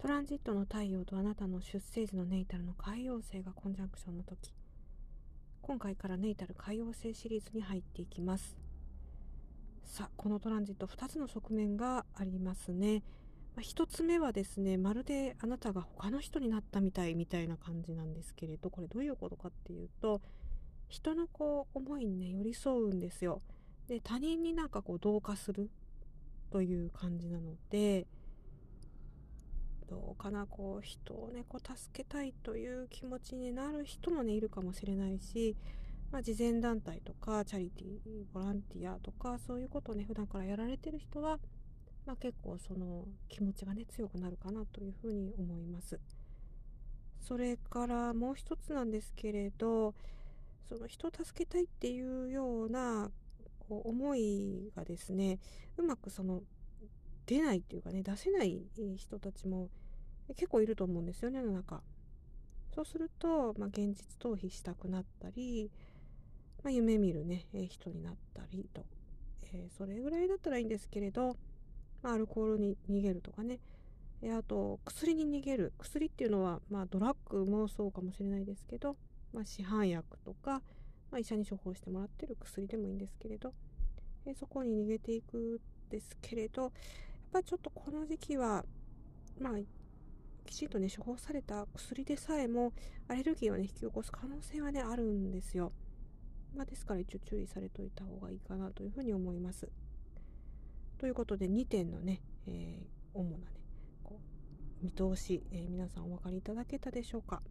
トランジットの太陽とあなたの出生時のネイタルの海洋星がコンジャンクションの時。今回からネイタル海洋星シリーズに入っていきます。さあこのトランジット2つの側面がありますね、まあ、1つ目はですねまるであなたが他の人になったみたいみたいな感じなんですけれどこれどういうことかっていうと人のこう思いにね寄り添うんですよ。で他人になんかこう同化するという感じなのでどうかなこう人をねこう助けたいという気持ちになる人もねいるかもしれないし、まあ、慈善団体とかチャリティーボランティアとかそういうことをね普段からやられてる人は、まあ、結構その気持ちがね強くなるかなというふうに思います。それからもう一つなんですけれどその人を助けたいっていうようなこう思いがですねうまくその出ないっていうかね出せない人たちも結構いると思うんですよね世の中。そうすると、まあ、現実逃避したくなったり、まあ、夢見るね人になったりと、えー、それぐらいだったらいいんですけれど、まあ、アルコールに逃げるとかねあと薬に逃げる薬っていうのは、まあ、ドラッグもそうかもしれないですけど、まあ、市販薬とか、まあ、医者に処方してもらってる薬でもいいんですけれど、えー、そこに逃げていくんですけれどぱちょっとこの時期は、まあ、きちんとね、処方された薬でさえも、アレルギーをね、引き起こす可能性はね、あるんですよ。まあ、ですから一応注意されといた方がいいかなというふうに思います。ということで、2点のね、えー、主なね、こう見通し、えー、皆さんお分かりいただけたでしょうか。